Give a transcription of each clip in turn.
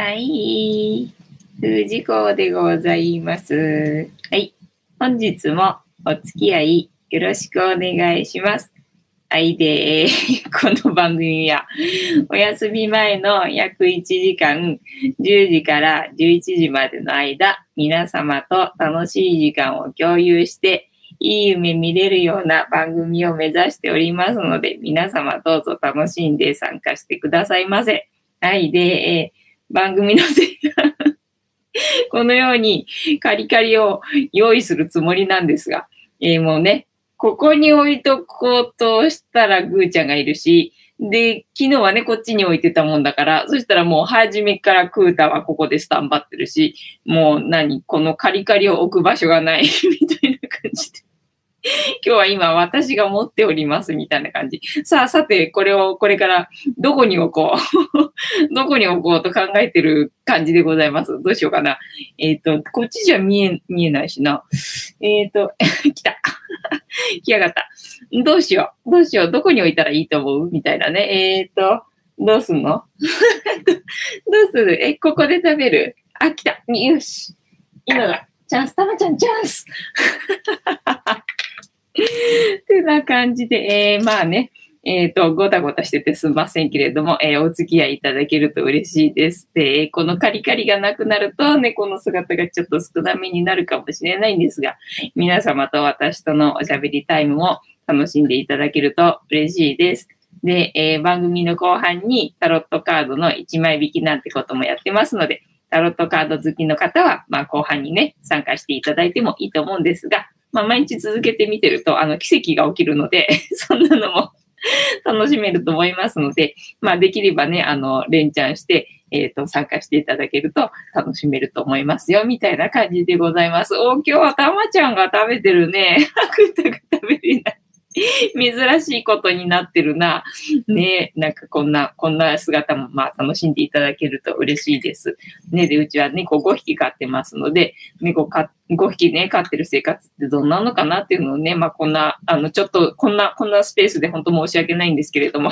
はい。藤子でございます。はい。本日もお付き合いよろしくお願いします。はいで、この番組はお休み前の約1時間、10時から11時までの間、皆様と楽しい時間を共有して、いい夢見れるような番組を目指しておりますので、皆様どうぞ楽しんで参加してくださいませ。はいで、番組のせいがこのようにカリカリを用意するつもりなんですが、えー、もうね、ここに置いとこうとしたらぐーちゃんがいるし、で、昨日はね、こっちに置いてたもんだから、そしたらもう初めからクータはここでスタンバってるし、もう何このカリカリを置く場所がないみたいな感じで。今日は今私が持っておりますみたいな感じ。さあ、さて、これをこれからどこに置こう？どこに置こうと考えてる感じでございます？どうしようかな。えっ、ー、と、こっちじゃ見え、見えないしな。えっ、ー、と、来た。来やがった。どうしよう？どうしよう？どこに置いたらいいと思う？みたいなね。えっ、ー、と、どうすんの？どうする？え、ここで食べる？あ、来た。よし。今だ。チャンス、たまちゃん、チャンスてな感じで、えー、まあね、えっ、ー、と、ごたごたしててすみませんけれども、えー、お付き合いいただけると嬉しいです。で、このカリカリがなくなると、猫の姿がちょっと少なめになるかもしれないんですが、皆様と私とのおしゃべりタイムも楽しんでいただけると嬉しいです。で、えー、番組の後半にタロットカードの1枚引きなんてこともやってますので、タロットカード好きの方は、まあ後半にね、参加していただいてもいいと思うんですが、まあ、毎日続けてみてると、あの、奇跡が起きるので そんなのも 楽しめると思いますので、まあ、できればね、あの、連チャンして、えっ、ー、と、参加していただけると楽しめると思いますよ、みたいな感じでございます。お、今日はたまちゃんが食べてるね。ぐたぐた食べれない。珍しいことになってるな。ねなんかこんな、こんな姿もまあ楽しんでいただけると嬉しいです。ねで、うちは猫5匹飼ってますので、猫か5匹ね、飼ってる生活ってどんなのかなっていうのをね、まあこんな、あの、ちょっとこんな、こんなスペースで本当申し訳ないんですけれども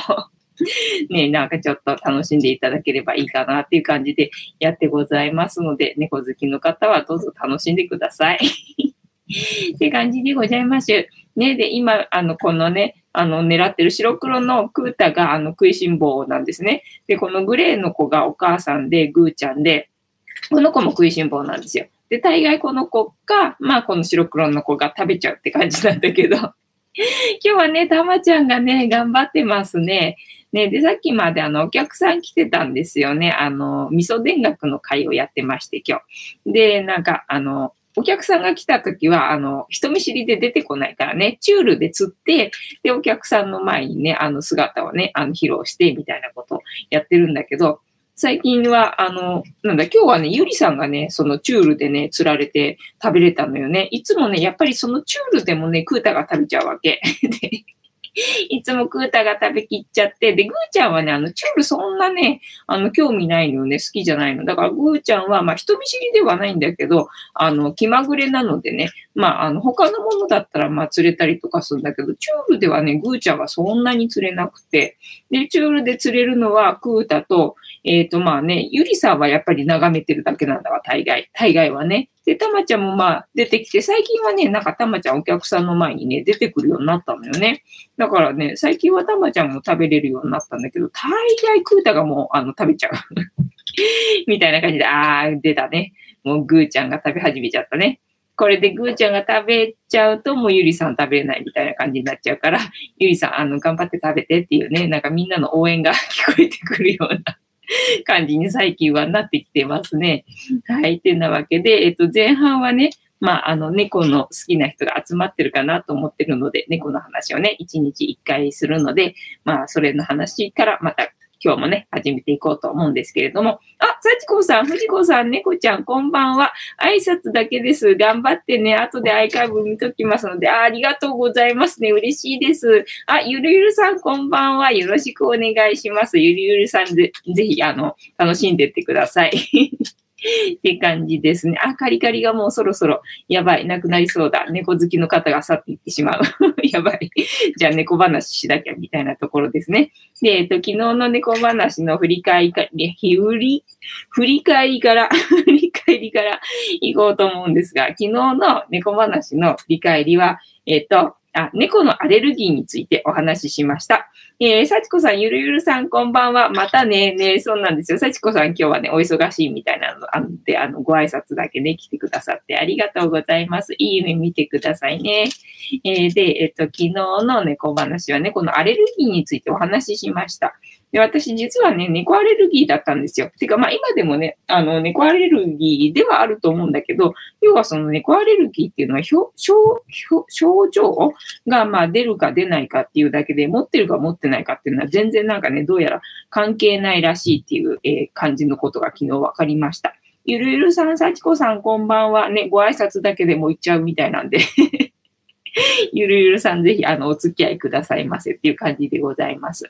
ね、なんかちょっと楽しんでいただければいいかなっていう感じでやってございますので、猫好きの方はどうぞ楽しんでください。って感じでございます。ね、で、今、あの、このね、あの、狙ってる白黒のクータが、あの、食いしん坊なんですね。で、このグレーの子がお母さんで、グーちゃんで、この子も食いしん坊なんですよ。で、大概この子か、まあ、この白黒の子が食べちゃうって感じなんだけど、今日はね、たまちゃんがね、頑張ってますね。ね、で、さっきまであの、お客さん来てたんですよね。あの、味噌田楽の会をやってまして、今日。で、なんか、あの、お客さんが来た時は、あの、人見知りで出てこないからね、チュールで釣って、で、お客さんの前にね、あの姿をね、あの、披露して、みたいなことをやってるんだけど、最近は、あの、なんだ、今日はね、ゆりさんがね、そのチュールでね、釣られて食べれたのよね。いつもね、やっぱりそのチュールでもね、クータが食べちゃうわけ。で いつもクータが食べきっちゃって、で、グーちゃんはね、あの、チュールそんなね、あの、興味ないのよね、好きじゃないの。だから、グーちゃんは、まあ、人見知りではないんだけど、あの、気まぐれなのでね、まあ、あの、他のものだったら、まあ、釣れたりとかするんだけど、チュールではね、グーちゃんはそんなに釣れなくて、で、チュールで釣れるのは、クータと、えっ、ー、と、まあね、ゆりさんはやっぱり眺めてるだけなんだわ、大概。大概はね。で、たまちゃんもまあ出てきて、最近はね、なんかたまちゃんお客さんの前にね、出てくるようになったのよね。だからね、最近はたまちゃんも食べれるようになったんだけど、大概クータがもう、あの、食べちゃう。みたいな感じで、あー、出たね。もうグーちゃんが食べ始めちゃったね。これでグーちゃんが食べちゃうと、もうゆりさん食べれないみたいな感じになっちゃうから、ゆりさん、あの、頑張って食べてっていうね、なんかみんなの応援が 聞こえてくるような感じに最近はなってきてますね。はい。ってなわけで、えっと、前半はね、まあ、あの、猫の好きな人が集まってるかなと思ってるので、猫の話をね、一日一回するので、まあ、それの話からまた今日もね、始めていこうと思うんですけれども。あ、幸子さん、藤子さん、猫ちゃん、こんばんは。挨拶だけです。頑張ってね。後でアイカイブ見ときますので、あありがとうございますね。嬉しいです。あ、ゆるゆるさん、こんばんは。よろしくお願いします。ゆるゆるさんで、ぜひ、あの、楽しんでってください。って感じですね。あ、カリカリがもうそろそろやばい、なくなりそうだ。猫好きの方が去っていってしまう。やばい。じゃあ猫話しなきゃみたいなところですね。で、えっと、昨日の猫話の振り返りか、振り、振り返りから、振り返りから行こうと思うんですが、昨日の猫話の振り返りは、えっと、あ、猫のアレルギーについてお話ししました。えー、幸子さん、ゆるゆるさん、こんばんは。またね、ね、そうなんですよ。幸子さん、今日はね、お忙しいみたいなのあんで、あの、ご挨拶だけね、来てくださってありがとうございます。いい夢見てくださいね。えー、で、えっと、昨日の猫話はね、このアレルギーについてお話ししました。で、私実はね、猫アレルギーだったんですよ。てか、まあ今でもね、あの、猫アレルギーではあると思うんだけど、要はその猫アレルギーっていうのは症、症状がまあ出るか出ないかっていうだけで、持ってるか持ってないかっていうのは全然なんかね、どうやら関係ないらしいっていう、えー、感じのことが昨日分かりました。ゆるゆるさん、さちこさん、こんばんは。ね、ご挨拶だけでも言っちゃうみたいなんで ゆるゆるさん、ぜひ、あの、お付き合いくださいませっていう感じでございます。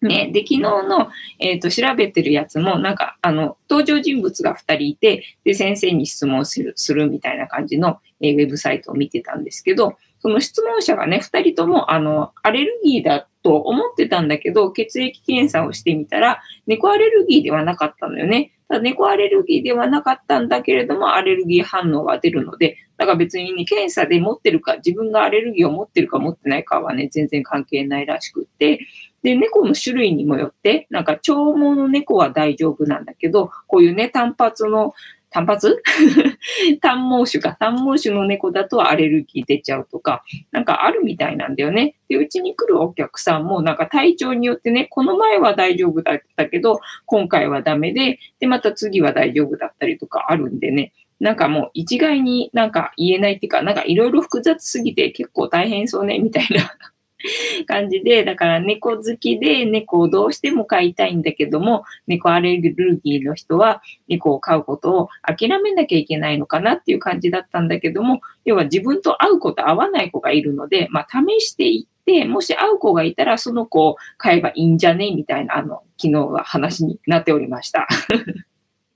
ね、で、昨日の、えっ、ー、と、調べてるやつも、なんか、あの、登場人物が2人いて、で、先生に質問する、するみたいな感じの、えー、ウェブサイトを見てたんですけど、その質問者がね、2人とも、あの、アレルギーだと思ってたんだけど、血液検査をしてみたら、猫アレルギーではなかったのよね。ただ猫アレルギーではなかったんだけれども、アレルギー反応が出るので、だから別にね、検査で持ってるか、自分がアレルギーを持ってるか持ってないかはね、全然関係ないらしくって、で、猫の種類にもよって、なんか長毛の猫は大丈夫なんだけど、こういうね、単発の、単発？単毛種か。単毛種の猫だとアレルギー出ちゃうとか、なんかあるみたいなんだよね。で、うちに来るお客さんも、なんか体調によってね、この前は大丈夫だったけど、今回はダメで、で、また次は大丈夫だったりとかあるんでね。なんかもう一概になんか言えないっていうか、なんかいろいろ複雑すぎて結構大変そうね、みたいな 感じで、だから猫好きで猫をどうしても飼いたいんだけども、猫アレルギーの人は猫を飼うことを諦めなきゃいけないのかなっていう感じだったんだけども、要は自分と会う子と会わない子がいるので、まあ試していって、もし会う子がいたらその子を飼えばいいんじゃねみたいな、あの、昨日は話になっておりました。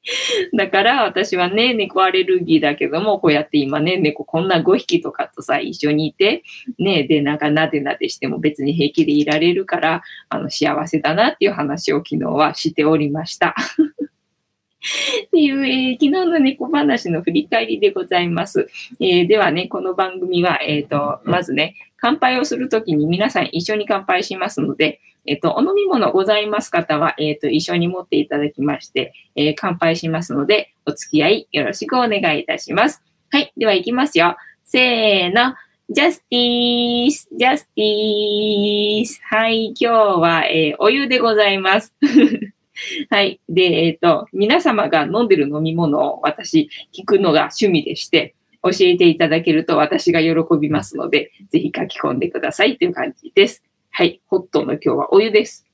だから私はね、猫アレルギーだけども、こうやって今ね、猫こんな5匹とかとさ、一緒にいて、ね、で、なんかなでなでしても別に平気でいられるから、あの、幸せだなっていう話を昨日はしておりました。っていう、えー、昨日の猫話の振り返りでございます。えー、ではね、この番組は、えっ、ー、と、まずね、乾杯をするときに皆さん一緒に乾杯しますので、えっと、お飲み物ございます方は、えっと、一緒に持っていただきまして、えー、乾杯しますので、お付き合いよろしくお願いいたします。はい。では、行きますよ。せーの。ジャスティース、ジャスティース。はい。今日は、えー、お湯でございます。はい。で、えっ、ー、と、皆様が飲んでる飲み物を私、聞くのが趣味でして、教えていただけると私が喜びますので、ぜひ書き込んでくださいという感じです。はい、ホットの今日はお湯です。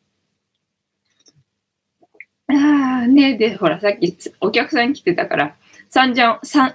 ああ、ね、で、ほら、さっきお客さん来てたから、散々、散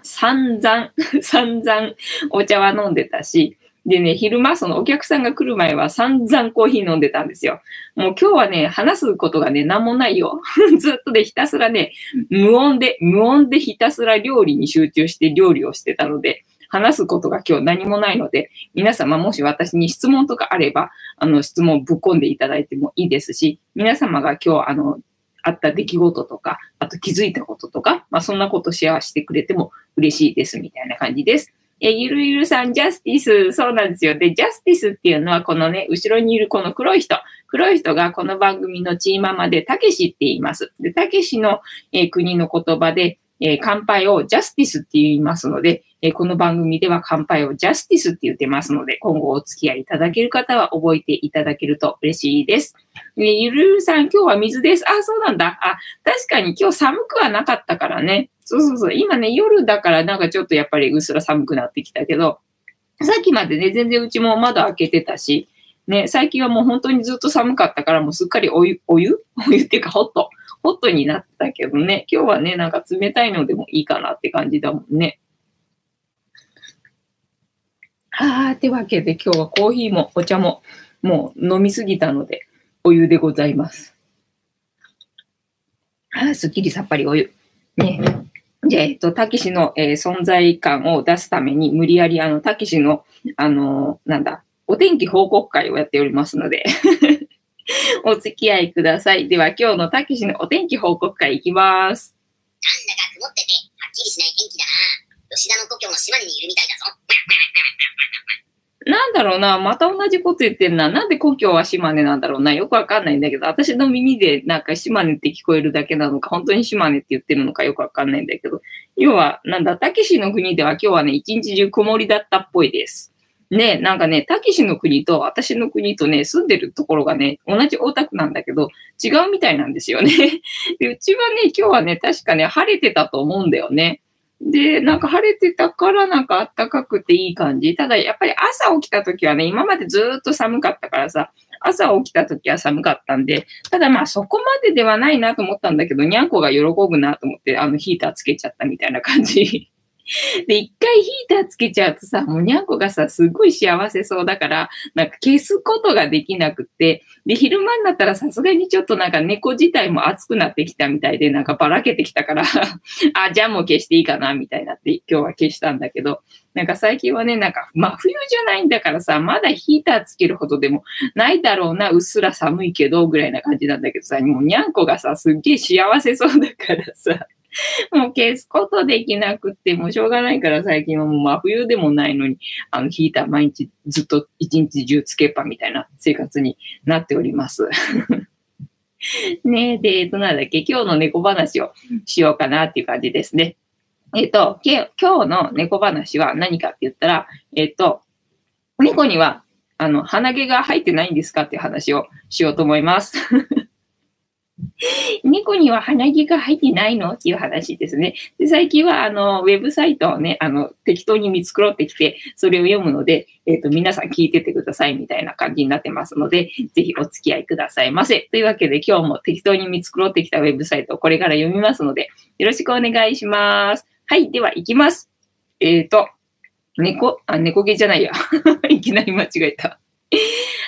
々、散々 お茶は飲んでたし、でね、昼間、そのお客さんが来る前は散々コーヒー飲んでたんですよ。もう今日はね、話すことがね、なんもないよ。ずっとでひたすらね、無音で、無音でひたすら料理に集中して料理をしてたので、話すことが今日何もないので、皆様もし私に質問とかあれば、あの、質問ぶっ込んでいただいてもいいですし、皆様が今日、あの、あった出来事とか、あと気づいたこととか、まあそんなことシェアしてくれても嬉しいですみたいな感じです。えゆるゆるさん、ジャスティス、そうなんですよ。で、ジャスティスっていうのは、このね、後ろにいるこの黒い人。黒い人がこの番組のチーママで、たけしって言います。で、たけしの、えー、国の言葉で、えー、乾杯をジャスティスって言いますので、え、この番組では乾杯をジャスティスって言ってますので、今後お付き合いいただける方は覚えていただけると嬉しいです。えゆるるさん、今日は水です。あ、そうなんだ。あ、確かに今日寒くはなかったからね。そうそうそう。今ね、夜だからなんかちょっとやっぱりうっすら寒くなってきたけど、さっきまでね、全然うちも窓開けてたし、ね、最近はもう本当にずっと寒かったからもうすっかりお湯、お湯？お湯っていうかホット。ホットになったけどね、今日はね、なんか冷たいのでもいいかなって感じだもんね。はあ、ってわけで今日はコーヒーもお茶ももう飲みすぎたので、お湯でございます。あー、すっきりさっぱりお湯。ね。じゃあ、えっと、たけしの、えー、存在感を出すために、無理やり、あの、たけしの、あのー、なんだ、お天気報告会をやっておりますので お付き合いください。では、今日のたけしのお天気報告会いきます。なんだか曇ってて、はっきりしない天気だな。吉田の故郷の島根にいるみたいだぞ。なんだろうな、また同じこと言ってんな。なんで故郷は島根なんだろうな。よくわかんないんだけど、私の耳でなんか島根って聞こえるだけなのか、本当に島根って言ってるのかよくわかんないんだけど、要は、なんだ、たけしの国では今日はね、一日中曇りだったっぽいです。ね、なんかね、たけしの国と私の国とね、住んでるところがね、同じ大田区なんだけど、違うみたいなんですよね。でうちはね、今日はね、確かね、晴れてたと思うんだよね。で、なんか晴れてたからなんか暖かくていい感じ。ただやっぱり朝起きた時はね、今までずっと寒かったからさ、朝起きた時は寒かったんで、ただまあそこまでではないなと思ったんだけど、にゃんこが喜ぶなと思って、あのヒーターつけちゃったみたいな感じ。で、一回ヒーターつけちゃうとさ、もうにゃんこがさ、すごい幸せそうだから、なんか消すことができなくって、で、昼間になったらさすがにちょっとなんか猫自体も暑くなってきたみたいで、なんかばらけてきたから あ、じゃあもう消していいかな、みたいになって今日は消したんだけど、なんか最近はね、なんか真冬じゃないんだからさ、まだヒーターつけるほどでもないだろうな、うっすら寒いけど、ぐらいな感じなんだけどさ、もうにゃんこがさ、すっげえ幸せそうだからさ、もう消すことできなくって、もうしょうがないから最近はもう真冬でもないのに、あの、ヒーター毎日ずっと一日中つけっぱみたいな生活になっております。ねえ、で、えっと、なんだっけ、今日の猫話をしようかなっていう感じですね。えっと、今日の猫話は何かって言ったら、えっと、猫には、あの、鼻毛が入ってないんですかっていう話をしようと思います。猫には鼻毛が入ってないの？っていう話ですね。で最近は、あの、ウェブサイトをね、あの、適当に見繕ってきて、それを読むので、えっ、ー、と、皆さん聞いててくださいみたいな感じになってますので、ぜひお付き合いくださいませ。というわけで、今日も適当に見繕ってきたウェブサイトをこれから読みますので、よろしくお願いします。はい、では行きます。えっ、ー、と、猫、あ、猫毛じゃないや。いきなり間違えた。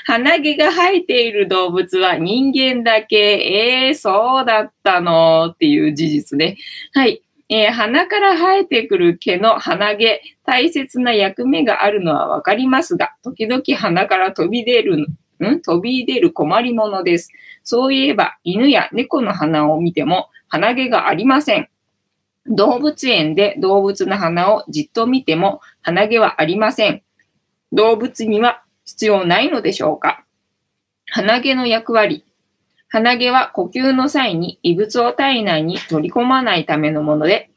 鼻毛が生えている動物は人間だけ。ええー、そうだったのっていう事実ね。はい。えー、鼻から生えてくる毛の鼻毛、大切な役目があるのはわかりますが、時々鼻から飛び出る、ん？飛び出る困りものです。そういえば、犬や猫の鼻を見ても鼻毛がありません。動物園で動物の鼻をじっと見ても鼻毛はありません。動物には必要ないのでしょうか？鼻毛の役割。鼻毛は呼吸の際に異物を体内に取り込まないためのもので、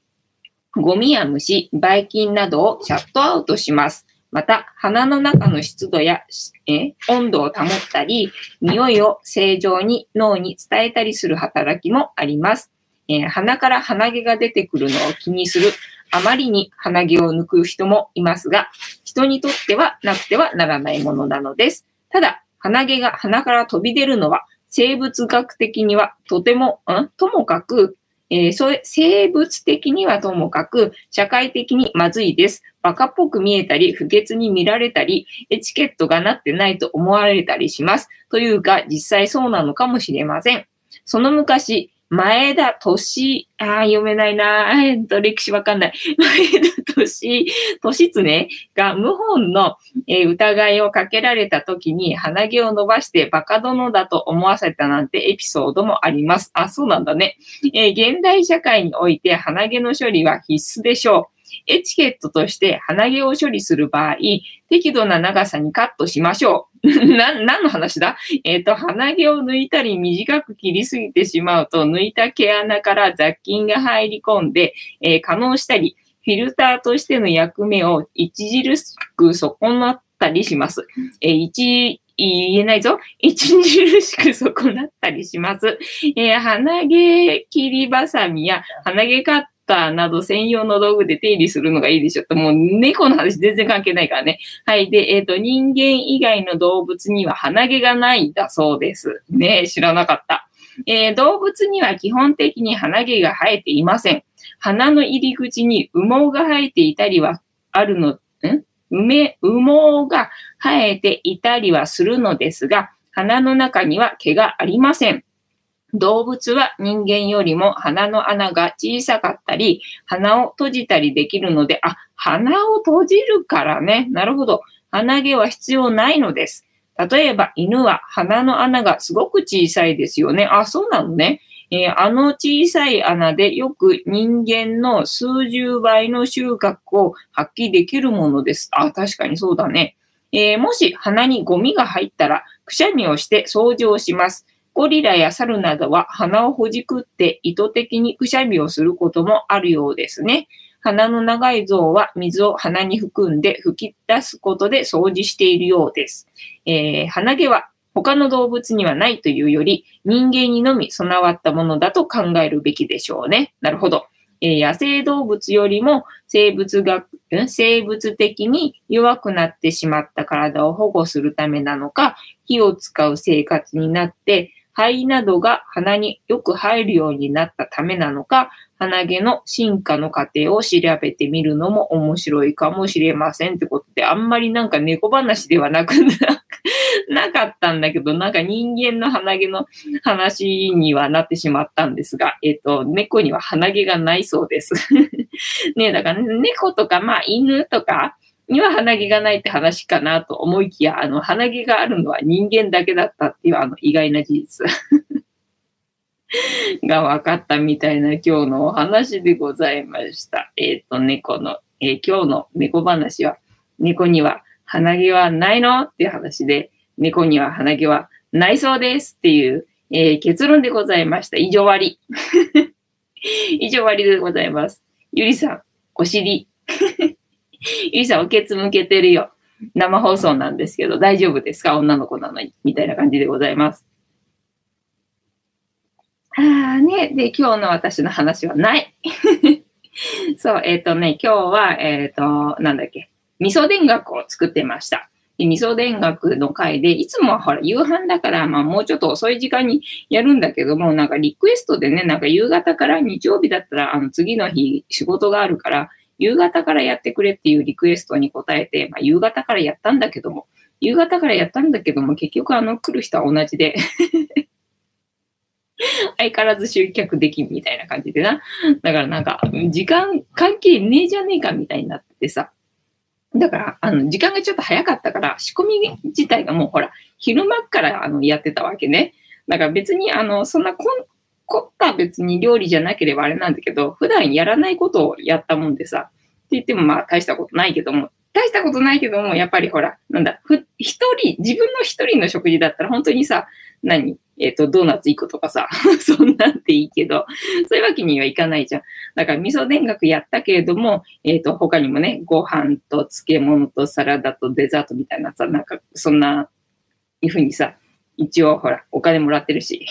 ゴミや虫、ばい菌などをシャットアウトします。また、鼻の中の湿度やえ温度を保ったり、匂いを正常に脳に伝えたりする働きもあります。え、鼻から鼻毛が出てくるのを気にするあまりに鼻毛を抜く人もいますが、人にとってはなくてはならないものなのです。ただ、鼻毛が鼻から飛び出るのは、生物学的にはとても、ん？ともかく、えー、それ、生物的にはともかく、社会的にまずいです。バカっぽく見えたり、不潔に見られたり、エチケットがなってないと思われたりします。というか、実際そうなのかもしれません。その昔、前田敏、ああ、読めないな。えっと、歴史わかんない。前田敏、敏常が謀反の、えー、疑いをかけられた時に鼻毛を伸ばしてバカ殿だと思わせたなんてエピソードもあります。あ、そうなんだね。えー、現代社会において鼻毛の処理は必須でしょう。エチケットとして鼻毛を処理する場合、適度な長さにカットしましょう。な、何の話だ？えっ、ー、と、鼻毛を抜いたり短く切りすぎてしまうと、抜いた毛穴から雑菌が入り込んで、えー、可能したり、フィルターとしての役目を著しく損なったりします。えー、一言えないぞ。著しく損なったりします。えー、鼻毛切りばさみや鼻毛カッターなど専用の道具で手入れするのがいいでしょと。もう猫の話全然関係ないからね。はい。で、えっ、ー、と、人間以外の動物には鼻毛がないんだそうです。ね知らなかった。えー、動物には基本的に鼻毛が生えていません。鼻の入り口に羽毛が生えていたりはあるの、ん？梅、羽毛が生えていたりはするのですが、鼻の中には毛がありません。動物は人間よりも鼻の穴が小さかったり、鼻を閉じたりできるので、あ、鼻を閉じるからね。なるほど。鼻毛は必要ないのです。例えば犬は鼻の穴がすごく小さいですよね。あ、そうなのね。えー、あの小さい穴でよく人間の数十倍の収穫を発揮できるものです。あ、確かにそうだね。えー、もし鼻にゴミが入ったら、くしゃみをして掃除をします。ゴリラや猿などは鼻をほじくって意図的にくしゃみをすることもあるようですね。鼻の長い象は水を鼻に含んで吹き出すことで掃除しているようです。えー、鼻毛は他の動物にはないというより人間にのみ備わったものだと考えるべきでしょうね。なるほど。えー、野生動物よりも生物学、生物的に弱くなってしまった体を保護するためなのか、火を使う生活になって、肺などが鼻によく入るようになったためなのか、鼻毛の進化の過程を調べてみるのも面白いかもしれませんってことで、あんまりなんか猫話ではなくな かったんだけど、なんか人間の鼻毛の話にはなってしまったんですが、えっ、ー、と、猫には鼻毛がないそうです。ねだから猫とか、まあ犬とか、には鼻毛がないって話かなと思いきや、あの、鼻毛があるのは人間だけだったっていう、あの、意外な事実 が分かったみたいな今日のお話でございました。えっ、ー、と、猫の、えー、今日の猫話は、猫には鼻毛はないのっていう話で、猫には鼻毛はないそうですっていう、えー、結論でございました。以上終わり。以上終わりでございます。ゆりさん、お尻。ゆりさん、おけつ向けてるよ。生放送なんですけど、大丈夫ですか？女の子なのに。みたいな感じでございます。ああね。で、今日の私の話はない。そう、えっ、ー、とね、今日は、えっ、ー、と、なんだっけ？味噌田楽を作ってました。で味噌田楽の回で、いつもはほら、夕飯だから、まあもうちょっと遅い時間にやるんだけども、なんかリクエストでね、なんか夕方から日曜日だったら、あの次の日仕事があるから、夕方からやってくれっていうリクエストに答えて、まあ、夕方からやったんだけども、夕方からやったんだけども、結局あの来る人は同じで 相変わらず集客できんみたいな感じでな。だからなんか、時間関係ねえじゃねえかみたいになってさ。だから、あの、時間がちょっと早かったから、仕込み自体がもうほら、昼間からあのやってたわけね。だから別に、あの、そんな凝った別に料理じゃなければあれなんだけど、普段やらないことをやったもんでさ、って言ってもまあ大したことないけども、大したことないけども、やっぱりほら、なんだ、ふ、一人、自分の一人の食事だったら本当にさ、何？えっ、ー、と、ドーナツ1個とかさ、そんなんていいけど、そういうわけにはいかないじゃん。だから味噌田楽やったけれども、えっ、ー、と、他にもね、ご飯と漬物とサラダとデザートみたいなさ、なんか、そんな、いうふうにさ、一応ほら、お金もらってるし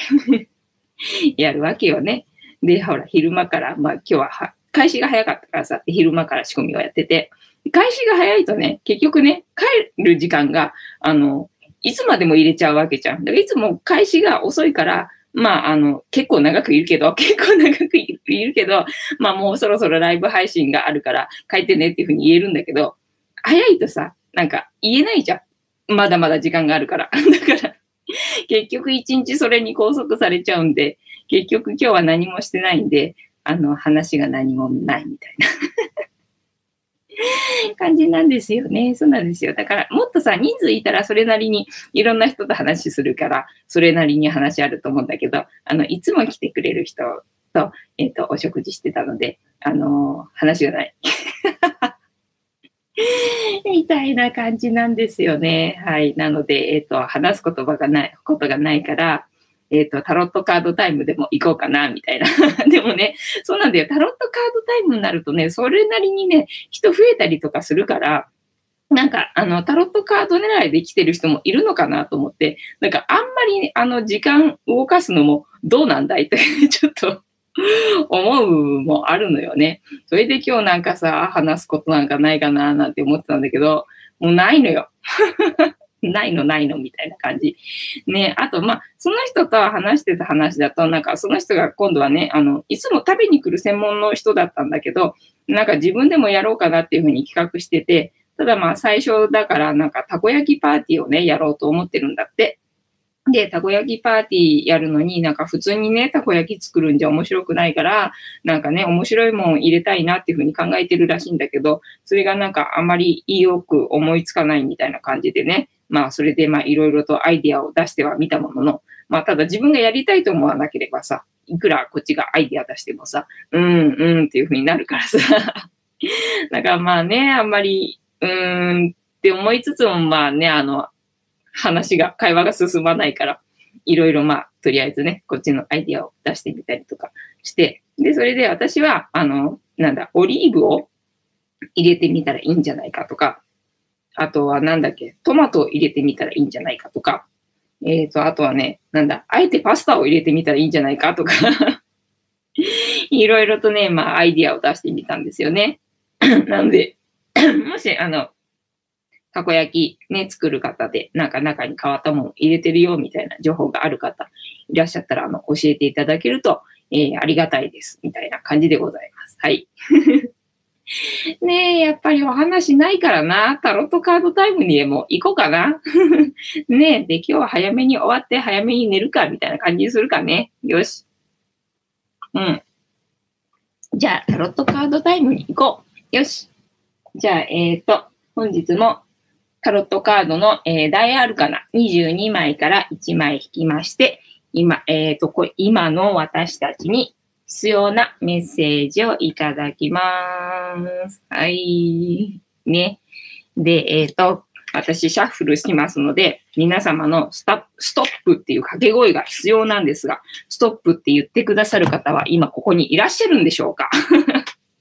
やるわけよね。で、ほら、昼間から、まあ今日はは開始が早かったからさ、昼間から仕込みをやってて、開始が早いとね、結局ね、帰る時間が、あの、いつまでも入れちゃうわけじゃん。だからいつも開始が遅いから、まあ、あの、結構長くいるけど、結構長くいるけど、まあもうそろそろライブ配信があるから書いてねっていうふうに言えるんだけど、早いとさ、なんか言えないじゃん。まだまだ時間があるから。だから、結局一日それに拘束されちゃうんで、結局今日は何もしてないんで、あの、話が何もないみたいな 感じなんですよね。そうなんですよ。だから、もっとさ、人数いたらそれなりにいろんな人と話するから、それなりに話あると思うんだけど、あの、いつも来てくれる人と、えっ、ー、と、お食事してたので、あのー、話がない。みたいな感じなんですよね。はい。なので、えっ、ー、と、話す言葉がない、ことがないから、えっ、ー、と、タロットカードタイムでも行こうかな、みたいな。でもね、そうなんだよ。タロットカードタイムになるとね、それなりにね、人増えたりとかするから、なんか、あの、タロットカード狙いで来てる人もいるのかなと思って、なんか、あんまり、あの、時間動かすのもどうなんだいってちょっと 思うもあるのよね。それで今日なんかさ、話すことなんかないかななんて思ってたんだけど、もうないのよ。ないのないのみたいな感じ。ね、あと、まあ、その人と話してた話だと、なんかその人が今度はね、あの、いつも食べに来る専門の人だったんだけど、なんか自分でもやろうかなっていうふうに企画してて、ただまあ最初だからなんかたこ焼きパーティーをね、やろうと思ってるんだって。で、たこ焼きパーティーやるのになんか普通にね、たこ焼き作るんじゃ面白くないから、なんかね、面白いもん入れたいなっていうふうに考えてるらしいんだけど、それがなんかあまりよく思いつかないみたいな感じでね、まあそれでまあいろいろとアイディアを出してはみたものの、まあただ自分がやりたいと思わなければさ、いくらこっちがアイディア出してもさ、うん、うんっていうふうになるからさ。だからまあね、あんまり、うーんって思いつつもまあね、あの、話が、会話が進まないから、いろいろまあ、とりあえずね、こっちのアイディアを出してみたりとかして、で、それで私は、あの、なんだ、オリーブを入れてみたらいいんじゃないかとか、あとはなんだっけ、トマトを入れてみたらいいんじゃないかとか、えっ、と、あとはね、なんだ、あえてパスタを入れてみたらいいんじゃないかとか、いろいろとね、まあ、アイディアを出してみたんですよね。なので、もし、あの、たこ焼きね、作る方で、なんか中に変わったもの入れてるよ、みたいな情報がある方いらっしゃったら、あの、教えていただけると、えーありがたいです、みたいな感じでございます。はい。ねえ、やっぱりお話ないからな。タロットカードタイムにでも行こうかな。ねえ、で、今日は早めに終わって早めに寝るか、みたいな感じにするかね。よし。うん。じゃあ、タロットカードタイムに行こう。よし。じゃあ、えっ、と、本日もタロットカードの、えー大アルカナ22枚から1枚引きまして、今、えっ、と、こ今の私たちに必要なメッセージをいただきます。はい。ね。で、えっ、と、私、シャッフルしますので、皆様のスタストップっていう掛け声が必要なんですが、ストップって言ってくださる方は今ここにいらっしゃるんでしょうか？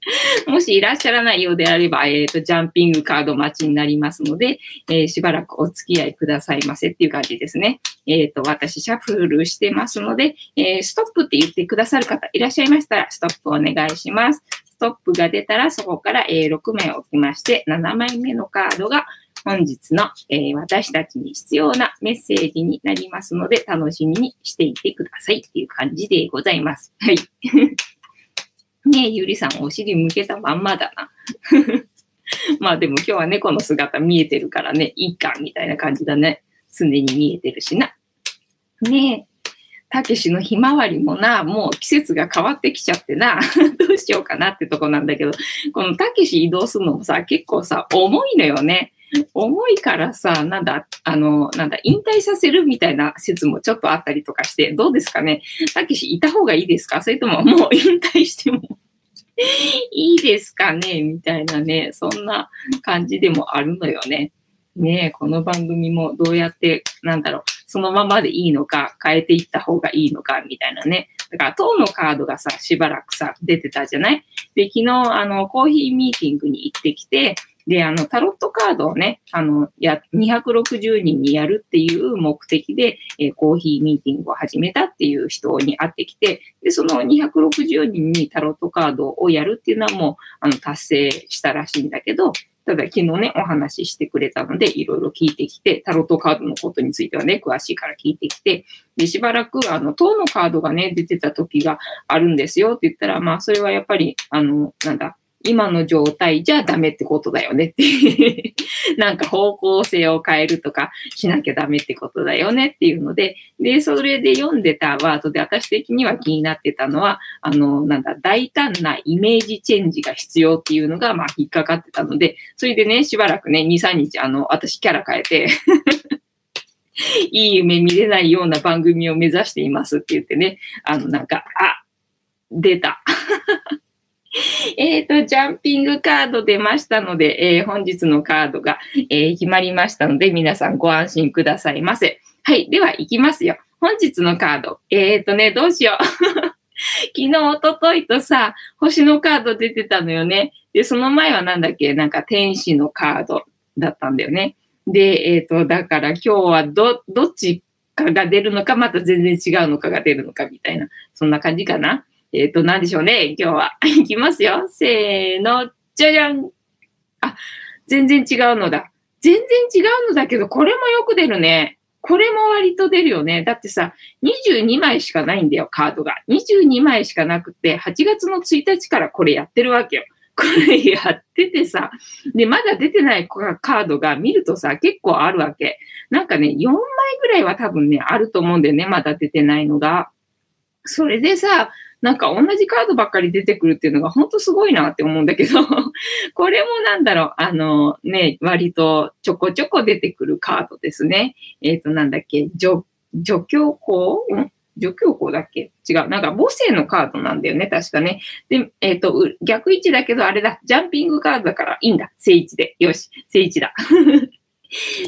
もしいらっしゃらないようであれば、えっ、と、ジャンピングカード待ちになりますので、えーしばらくお付き合いくださいませっていう感じですね。えっ、と、私、シャッフルしてますので、えーストップって言ってくださる方いらっしゃいましたら、ストップお願いします。ストップが出たら、そこから、えー6枚置きまして、7枚目のカードが本日の、え私たちに必要なメッセージになりますので、楽しみにしていてくださいっていう感じでございます。はい。ねえ、ゆりさん、お尻向けたまんまだな。まあでも今日は猫の姿見えてるからね、いいか、みたいな感じだね。常に見えてるしな。ねえ、たけしのひまわりもな、もう季節が変わってきちゃってな、どうしようかなってとこなんだけど、このたけし移動するのもさ、結構さ、重いのよね。重いからさ、なんだ、あの、なんだ、引退させるみたいな説もちょっとあったりとかして、どうですかね？たけしいた方がいいですか？それとももう引退しても いいですかね？みたいなね、そんな感じでもあるのよね。ねえ、この番組もどうやって、なんだろう、そのままでいいのか、変えていった方がいいのか、みたいなね。だから、当のカードがさ、しばらくさ、出てたじゃない？で、昨日、あの、コーヒーミーティングに行ってきて、で、あの、タロットカードをね、あの、や、260人にやるっていう目的で、えーコーヒーミーティングを始めたっていう人に会ってきて、で、その260人にタロットカードをやるっていうのはもう、あの、達成したらしいんだけど、ただ昨日ね、お話ししてくれたので、いろいろ聞いてきて、タロットカードのことについてはね、詳しいから聞いてきて、で、しばらく、あの、当のカードがね、出てた時があるんですよって言ったら、まあ、それはやっぱり、あの、なんだ、今の状態じゃダメってことだよねって。なんか方向性を変えるとかしなきゃダメってことだよねっていうので、で、それで読んでたワードで私的には気になってたのは、あの、なんだ、大胆なイメージチェンジが必要っていうのが、まあ、引っかかってたので、それでね、しばらくね、2、3日、あの、私キャラ変えて、いい夢見れないような番組を目指していますって言ってね、あの、なんか、あ、出た。えっと、ジャンピングカード出ましたので、えー本日のカードが、えー決まりましたので、皆さんご安心くださいませ。はい。では、行きますよ。本日のカード。えっ、とね、どうしよう。昨日、一昨日とさ、星のカード出てたのよね。で、その前はなんだっけなんか天使のカードだったんだよね。で、えっ、と、だから今日はど、どっちかが出るのか、また全然違うのかが出るのかみたいな、そんな感じかな。えっ、と、なんでしょうね、今日は。いきますよ。せーの、じゃじゃん。あ、全然違うのだ。全然違うのだけど、これもよく出るね。これも割と出るよね。だってさ、22枚しかないんだよ、カードが。22枚しかなくて、8月の1日からこれやってるわけよ。これやっててさ、で、まだ出てないカードが見るとさ、結構あるわけ。なんかね、4枚ぐらいは多分ね、あると思うんだよね、まだ出てないのが。それでさ、なんか同じカードばっかり出てくるっていうのが本当すごいなって思うんだけど、これもなんだろう、あのね、割とちょこちょこ出てくるカードですね。えっ、ー、と、なんだっけ、除、除教法？ん？除教法だっけ？違う。なんか母性のカードなんだよね、確かね。で、えっ、ー、と、逆位置だけどあれだ。ジャンピングカードだからいいんだ。正位置で。よし。正位置だ。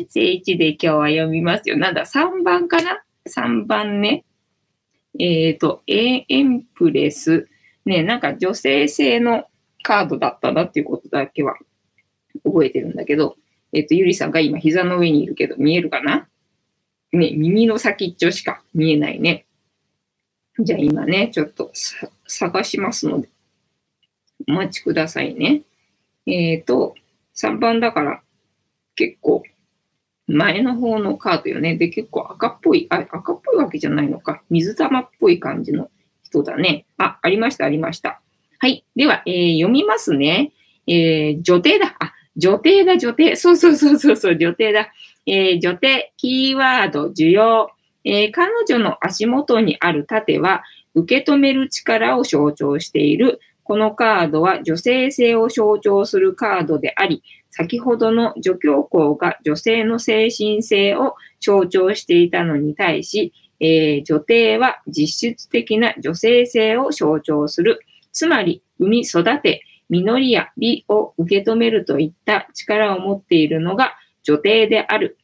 正位置で今日は読みますよ。なんだ、3番かな ?3 番ね。えっ、ー、と、エンプレス。ね、なんか女性性のカードだったなっていうことだけは覚えてるんだけど、えっ、ー、と、ゆりさんが今膝の上にいるけど見えるかな？ね、耳の先っちょしか見えないね。じゃあ今ね、ちょっと探しますので、お待ちくださいね。えっ、ー、と、3番だから結構前の方のカードよね。で、結構赤っぽい、あ、赤っぽいわけじゃないのか。水玉っぽい感じの人だね。あ、ありました、ありました。はい。では、えー、読みますね。えー、女帝だ。あ、女帝だ、女帝。そうそうそうそうそう、女帝だ。えー、女帝、キーワード、需要。えー、彼女の足元にある盾は、受け止める力を象徴している。このカードは女性性を象徴するカードであり、先ほどの女教皇が女性の精神性を象徴していたのに対し、えー、女帝は実質的な女性性を象徴する。つまり、産み育て、実りや美を受け止めるといった力を持っているのが女帝である。